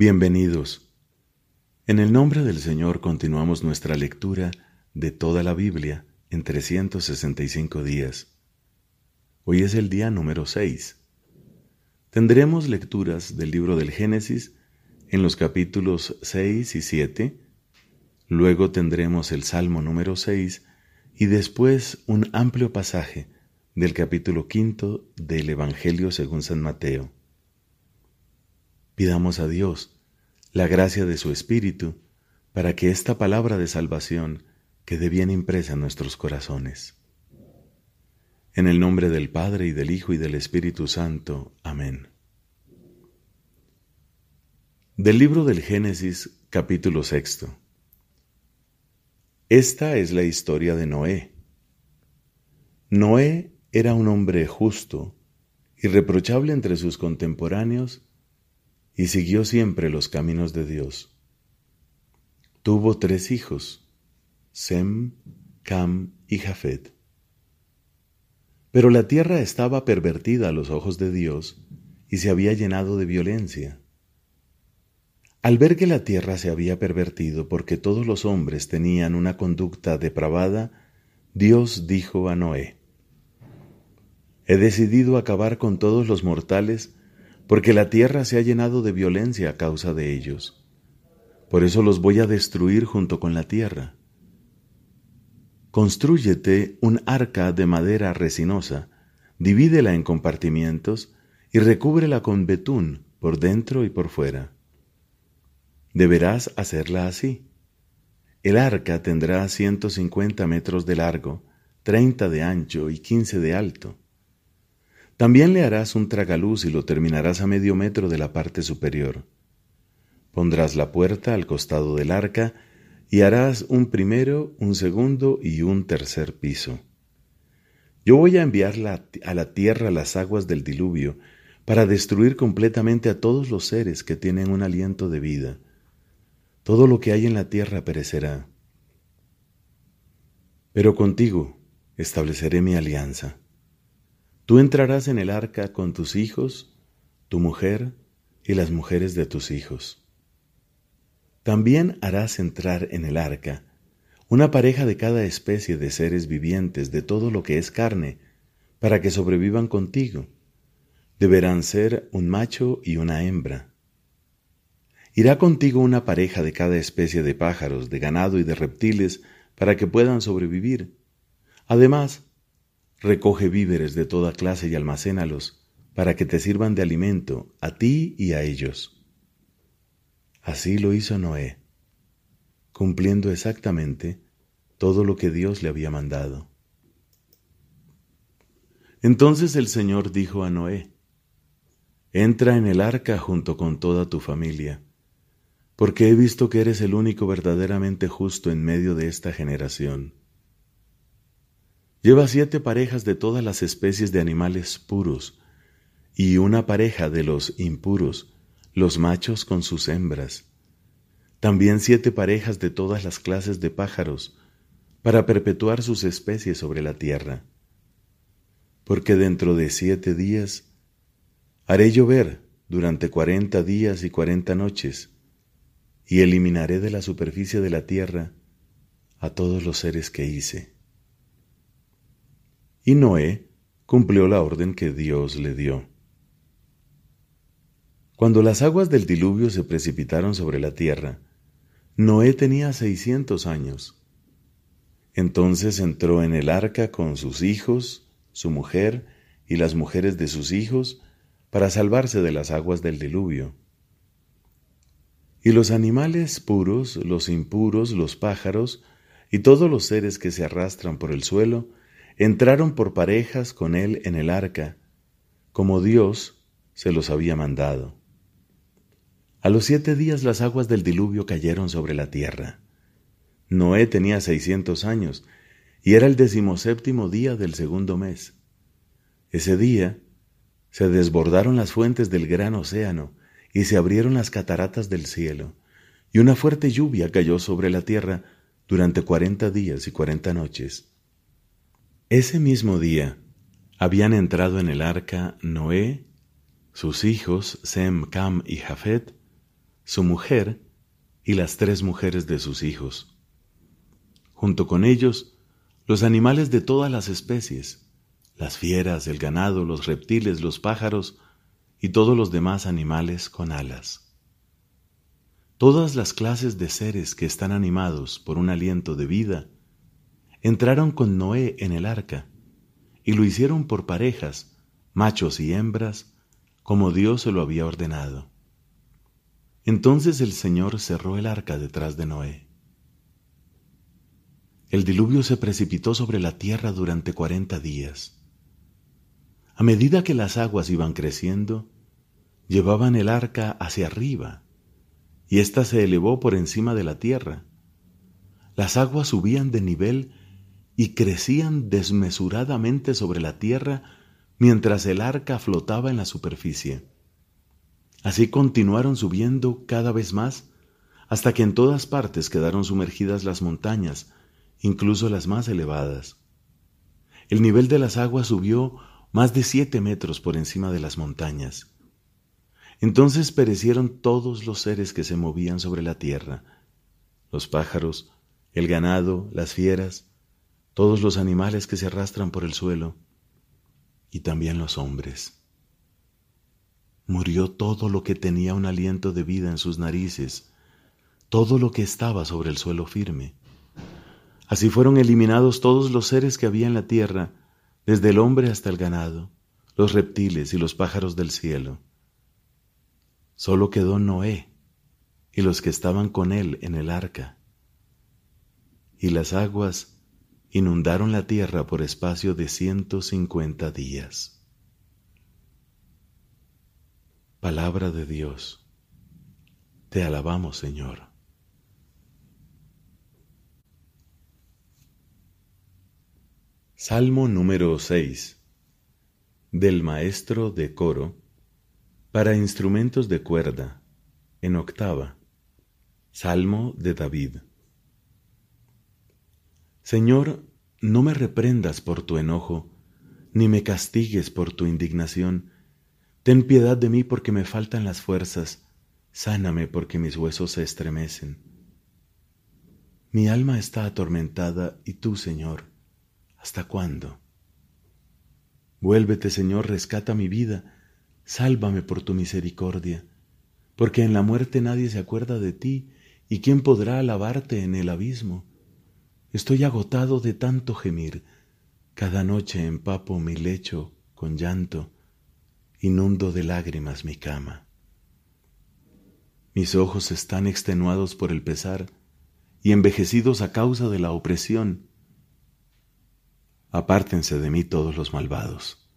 Bienvenidos. En el nombre del Señor continuamos nuestra lectura de toda la Biblia en 365 días. Hoy es el día número 6. Tendremos lecturas del libro del Génesis en los capítulos 6 y 7, luego tendremos el Salmo número 6 y después un amplio pasaje del capítulo quinto del Evangelio según San Mateo. Pidamos a Dios la gracia de su Espíritu para que esta palabra de salvación quede bien impresa en nuestros corazones. En el nombre del Padre y del Hijo y del Espíritu Santo. Amén. Del libro del Génesis, capítulo sexto. Esta es la historia de Noé. Noé era un hombre justo, irreprochable entre sus contemporáneos y siguió siempre los caminos de Dios. Tuvo tres hijos, Sem, Cam y Jafet. Pero la tierra estaba pervertida a los ojos de Dios y se había llenado de violencia. Al ver que la tierra se había pervertido porque todos los hombres tenían una conducta depravada, Dios dijo a Noé, He decidido acabar con todos los mortales porque la tierra se ha llenado de violencia a causa de ellos. Por eso los voy a destruir junto con la tierra. Constrúyete un arca de madera resinosa, divídela en compartimientos y recúbrela con betún por dentro y por fuera. Deberás hacerla así. El arca tendrá 150 metros de largo, 30 de ancho y 15 de alto. También le harás un tragaluz y lo terminarás a medio metro de la parte superior. Pondrás la puerta al costado del arca y harás un primero, un segundo y un tercer piso. Yo voy a enviar a la tierra las aguas del diluvio para destruir completamente a todos los seres que tienen un aliento de vida. Todo lo que hay en la tierra perecerá. Pero contigo estableceré mi alianza. Tú entrarás en el arca con tus hijos, tu mujer y las mujeres de tus hijos. También harás entrar en el arca una pareja de cada especie de seres vivientes de todo lo que es carne, para que sobrevivan contigo. Deberán ser un macho y una hembra. Irá contigo una pareja de cada especie de pájaros, de ganado y de reptiles, para que puedan sobrevivir. Además, Recoge víveres de toda clase y almacénalos para que te sirvan de alimento a ti y a ellos. Así lo hizo Noé, cumpliendo exactamente todo lo que Dios le había mandado. Entonces el Señor dijo a Noé, Entra en el arca junto con toda tu familia, porque he visto que eres el único verdaderamente justo en medio de esta generación. Lleva siete parejas de todas las especies de animales puros y una pareja de los impuros, los machos con sus hembras. También siete parejas de todas las clases de pájaros, para perpetuar sus especies sobre la tierra. Porque dentro de siete días haré llover durante cuarenta días y cuarenta noches, y eliminaré de la superficie de la tierra a todos los seres que hice. Y Noé cumplió la orden que Dios le dio. Cuando las aguas del diluvio se precipitaron sobre la tierra, Noé tenía seiscientos años. Entonces entró en el arca con sus hijos, su mujer y las mujeres de sus hijos para salvarse de las aguas del diluvio. Y los animales puros, los impuros, los pájaros y todos los seres que se arrastran por el suelo entraron por parejas con él en el arca, como Dios se los había mandado. A los siete días las aguas del diluvio cayeron sobre la tierra. Noé tenía seiscientos años y era el decimoséptimo día del segundo mes. Ese día se desbordaron las fuentes del gran océano y se abrieron las cataratas del cielo, y una fuerte lluvia cayó sobre la tierra durante cuarenta días y cuarenta noches. Ese mismo día habían entrado en el arca Noé, sus hijos Sem, Cam y Jafet, su mujer y las tres mujeres de sus hijos. Junto con ellos, los animales de todas las especies, las fieras, el ganado, los reptiles, los pájaros y todos los demás animales con alas. Todas las clases de seres que están animados por un aliento de vida entraron con Noé en el arca y lo hicieron por parejas, machos y hembras, como Dios se lo había ordenado. Entonces el Señor cerró el arca detrás de Noé. El diluvio se precipitó sobre la tierra durante cuarenta días. A medida que las aguas iban creciendo, llevaban el arca hacia arriba, y ésta se elevó por encima de la tierra. Las aguas subían de nivel y crecían desmesuradamente sobre la tierra mientras el arca flotaba en la superficie. Así continuaron subiendo cada vez más hasta que en todas partes quedaron sumergidas las montañas, incluso las más elevadas. El nivel de las aguas subió más de siete metros por encima de las montañas. Entonces perecieron todos los seres que se movían sobre la tierra, los pájaros, el ganado, las fieras, todos los animales que se arrastran por el suelo y también los hombres. Murió todo lo que tenía un aliento de vida en sus narices, todo lo que estaba sobre el suelo firme. Así fueron eliminados todos los seres que había en la tierra, desde el hombre hasta el ganado, los reptiles y los pájaros del cielo. Solo quedó Noé y los que estaban con él en el arca. Y las aguas inundaron la tierra por espacio de ciento cincuenta días. Palabra de Dios. Te alabamos, Señor. Salmo número 6 del maestro de coro para instrumentos de cuerda en octava. Salmo de David. Señor, no me reprendas por tu enojo, ni me castigues por tu indignación. Ten piedad de mí porque me faltan las fuerzas, sáname porque mis huesos se estremecen. Mi alma está atormentada y tú, Señor, ¿hasta cuándo? Vuélvete, Señor, rescata mi vida, sálvame por tu misericordia, porque en la muerte nadie se acuerda de ti, y quién podrá alabarte en el abismo. Estoy agotado de tanto gemir. Cada noche empapo mi lecho con llanto, inundo de lágrimas mi cama. Mis ojos están extenuados por el pesar y envejecidos a causa de la opresión. Apártense de mí todos los malvados,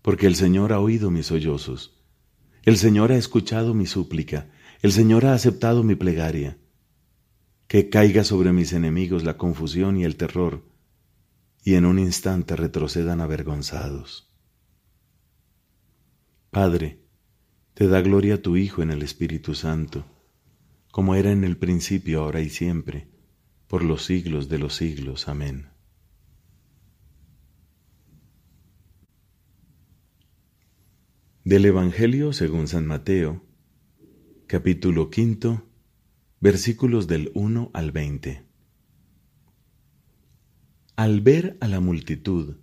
porque el Señor ha oído mis sollozos, el Señor ha escuchado mi súplica, el Señor ha aceptado mi plegaria que caiga sobre mis enemigos la confusión y el terror, y en un instante retrocedan avergonzados. Padre, te da gloria a tu Hijo en el Espíritu Santo, como era en el principio, ahora y siempre, por los siglos de los siglos. Amén. Del Evangelio según San Mateo, capítulo quinto, versículos del 1 al 20. Al ver a la multitud,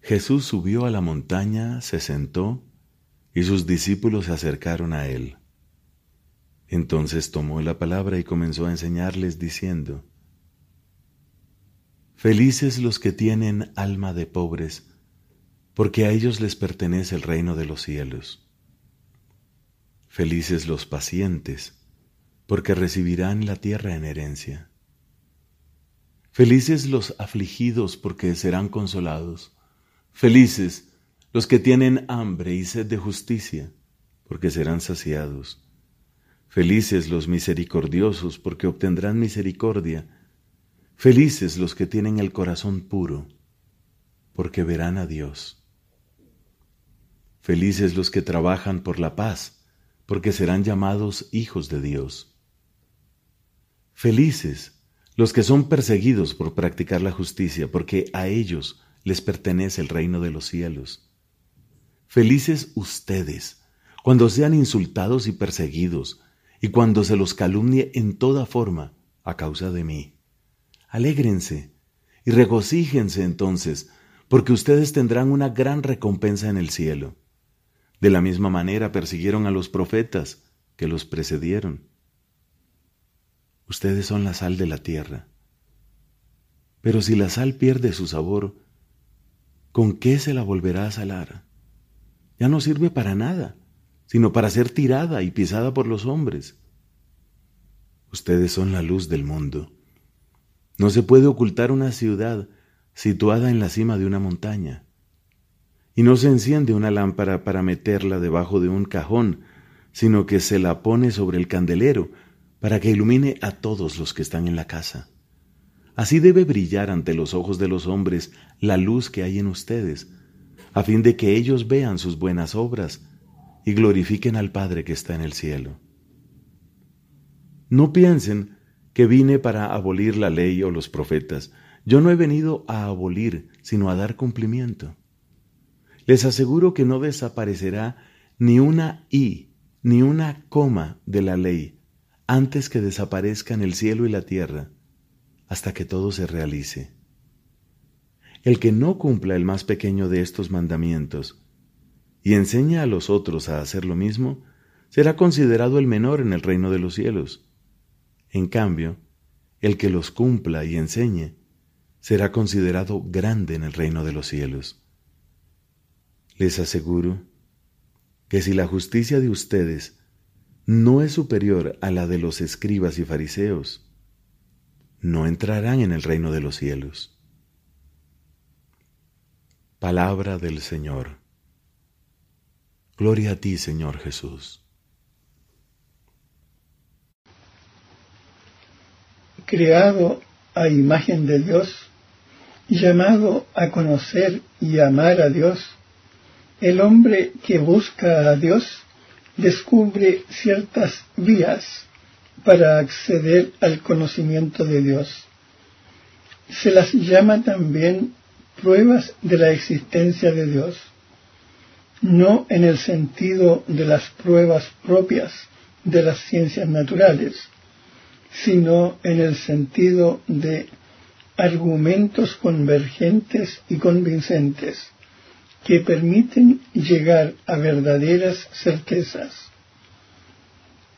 Jesús subió a la montaña, se sentó, y sus discípulos se acercaron a él. Entonces tomó la palabra y comenzó a enseñarles diciendo, Felices los que tienen alma de pobres, porque a ellos les pertenece el reino de los cielos. Felices los pacientes, porque recibirán la tierra en herencia. Felices los afligidos, porque serán consolados. Felices los que tienen hambre y sed de justicia, porque serán saciados. Felices los misericordiosos, porque obtendrán misericordia. Felices los que tienen el corazón puro, porque verán a Dios. Felices los que trabajan por la paz, porque serán llamados hijos de Dios. Felices los que son perseguidos por practicar la justicia, porque a ellos les pertenece el reino de los cielos. Felices ustedes cuando sean insultados y perseguidos, y cuando se los calumnie en toda forma a causa de mí. Alégrense y regocíjense entonces, porque ustedes tendrán una gran recompensa en el cielo. De la misma manera persiguieron a los profetas que los precedieron. Ustedes son la sal de la tierra. Pero si la sal pierde su sabor, ¿con qué se la volverá a salar? Ya no sirve para nada, sino para ser tirada y pisada por los hombres. Ustedes son la luz del mundo. No se puede ocultar una ciudad situada en la cima de una montaña. Y no se enciende una lámpara para meterla debajo de un cajón, sino que se la pone sobre el candelero para que ilumine a todos los que están en la casa. Así debe brillar ante los ojos de los hombres la luz que hay en ustedes, a fin de que ellos vean sus buenas obras y glorifiquen al Padre que está en el cielo. No piensen que vine para abolir la ley o los profetas. Yo no he venido a abolir, sino a dar cumplimiento. Les aseguro que no desaparecerá ni una i, ni una coma de la ley, antes que desaparezcan el cielo y la tierra, hasta que todo se realice. El que no cumpla el más pequeño de estos mandamientos y enseña a los otros a hacer lo mismo, será considerado el menor en el reino de los cielos. En cambio, el que los cumpla y enseñe será considerado grande en el reino de los cielos. Les aseguro que si la justicia de ustedes no es superior a la de los escribas y fariseos, no entrarán en el reino de los cielos. Palabra del Señor. Gloria a ti, Señor Jesús. creado a imagen de Dios, llamado a conocer y amar a Dios, el hombre que busca a Dios descubre ciertas vías para acceder al conocimiento de Dios. Se las llama también pruebas de la existencia de Dios, no en el sentido de las pruebas propias de las ciencias naturales, sino en el sentido de argumentos convergentes y convincentes que permiten llegar a verdaderas certezas.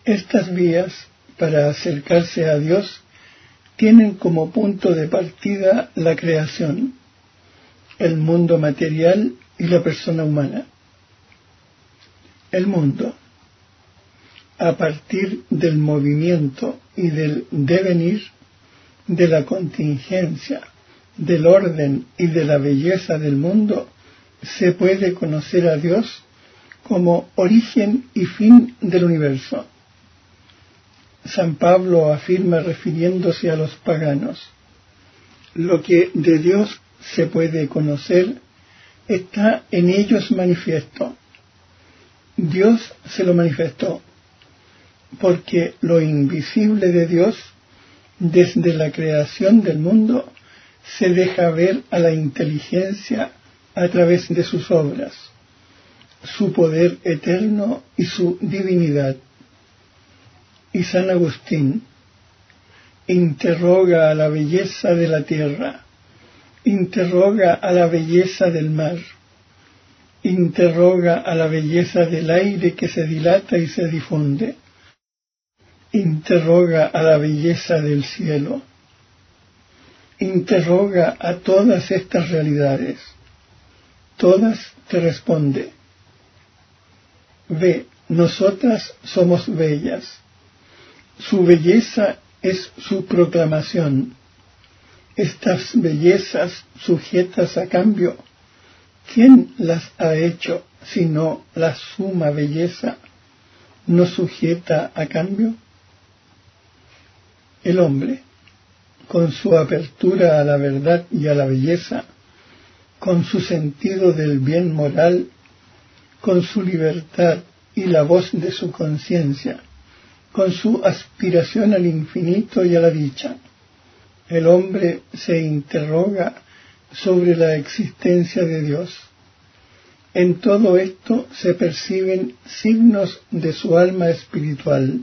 Estas vías para acercarse a Dios tienen como punto de partida la creación, el mundo material y la persona humana. El mundo a partir del movimiento y del devenir, de la contingencia, del orden y de la belleza del mundo, se puede conocer a Dios como origen y fin del universo. San Pablo afirma refiriéndose a los paganos, lo que de Dios se puede conocer está en ellos manifiesto. Dios se lo manifestó porque lo invisible de Dios, desde la creación del mundo, se deja ver a la inteligencia a través de sus obras, su poder eterno y su divinidad. Y San Agustín interroga a la belleza de la tierra, interroga a la belleza del mar, interroga a la belleza del aire que se dilata y se difunde interroga a la belleza del cielo, interroga a todas estas realidades, todas te responde, ve, nosotras somos bellas, su belleza es su proclamación, estas bellezas sujetas a cambio, ¿quién las ha hecho sino la suma belleza no sujeta a cambio? El hombre, con su apertura a la verdad y a la belleza, con su sentido del bien moral, con su libertad y la voz de su conciencia, con su aspiración al infinito y a la dicha, el hombre se interroga sobre la existencia de Dios. En todo esto se perciben signos de su alma espiritual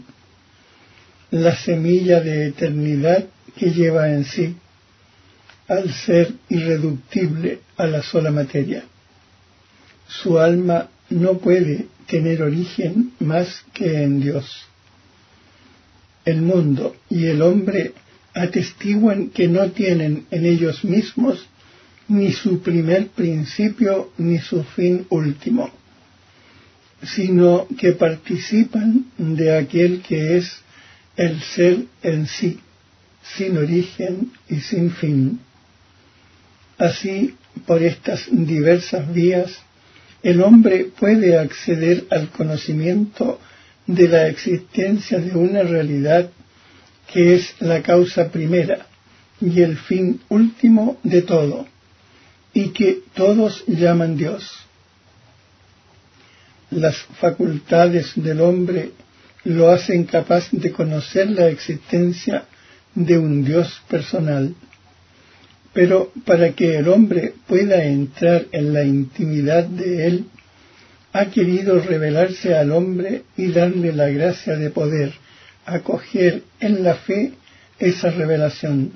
la semilla de eternidad que lleva en sí, al ser irreductible a la sola materia. Su alma no puede tener origen más que en Dios. El mundo y el hombre atestiguan que no tienen en ellos mismos ni su primer principio ni su fin último, sino que participan de aquel que es el ser en sí, sin origen y sin fin. Así, por estas diversas vías, el hombre puede acceder al conocimiento de la existencia de una realidad que es la causa primera y el fin último de todo, y que todos llaman Dios. Las facultades del hombre lo hacen capaz de conocer la existencia de un Dios personal. Pero para que el hombre pueda entrar en la intimidad de él, ha querido revelarse al hombre y darle la gracia de poder acoger en la fe esa revelación.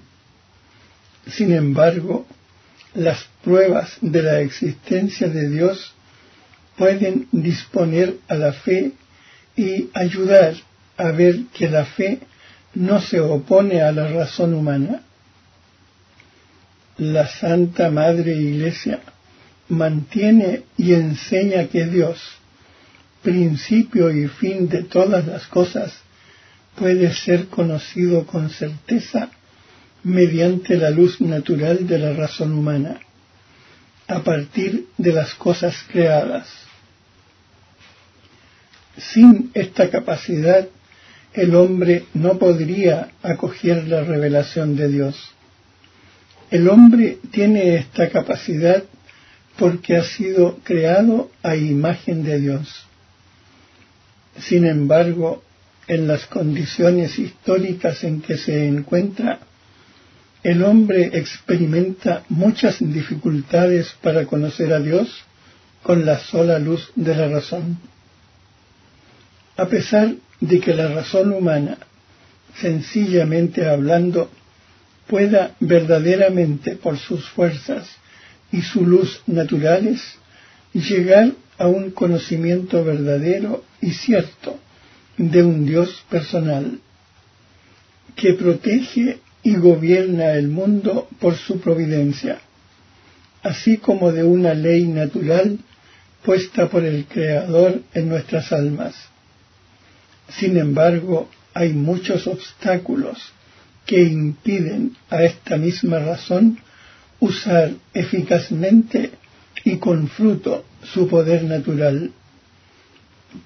Sin embargo, las pruebas de la existencia de Dios pueden disponer a la fe y ayudar a ver que la fe no se opone a la razón humana. La Santa Madre Iglesia mantiene y enseña que Dios, principio y fin de todas las cosas, puede ser conocido con certeza mediante la luz natural de la razón humana, a partir de las cosas creadas. Sin esta capacidad, el hombre no podría acoger la revelación de Dios. El hombre tiene esta capacidad porque ha sido creado a imagen de Dios. Sin embargo, en las condiciones históricas en que se encuentra, el hombre experimenta muchas dificultades para conocer a Dios con la sola luz de la razón. A pesar de que la razón humana, sencillamente hablando, pueda verdaderamente por sus fuerzas y su luz naturales llegar a un conocimiento verdadero y cierto de un Dios personal que protege y gobierna el mundo por su providencia, así como de una ley natural puesta por el Creador en nuestras almas. Sin embargo, hay muchos obstáculos que impiden a esta misma razón usar eficazmente y con fruto su poder natural,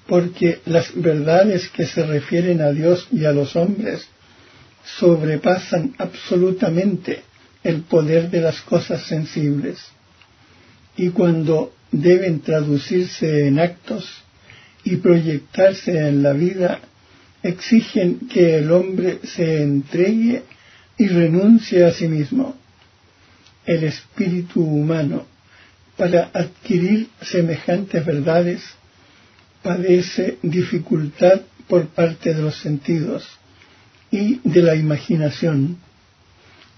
porque las verdades que se refieren a Dios y a los hombres sobrepasan absolutamente el poder de las cosas sensibles, y cuando deben traducirse en actos y proyectarse en la vida, exigen que el hombre se entregue y renuncie a sí mismo el espíritu humano para adquirir semejantes verdades padece dificultad por parte de los sentidos y de la imaginación,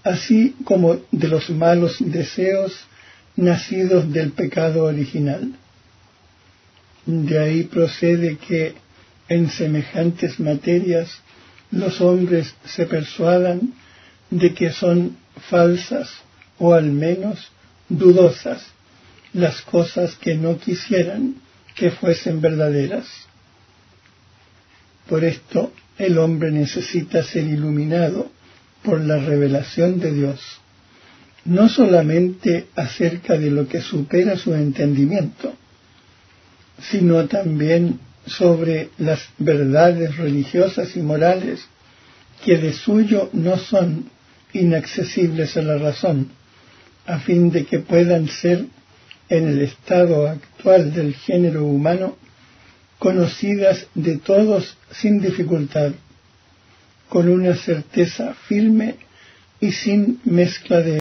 así como de los malos deseos nacidos del pecado original. De ahí procede que en semejantes materias los hombres se persuadan de que son falsas o al menos dudosas las cosas que no quisieran que fuesen verdaderas. Por esto el hombre necesita ser iluminado por la revelación de Dios, no solamente acerca de lo que supera su entendimiento, sino también sobre las verdades religiosas y morales que de suyo no son inaccesibles a la razón, a fin de que puedan ser en el estado actual del género humano conocidas de todos sin dificultad, con una certeza firme y sin mezcla de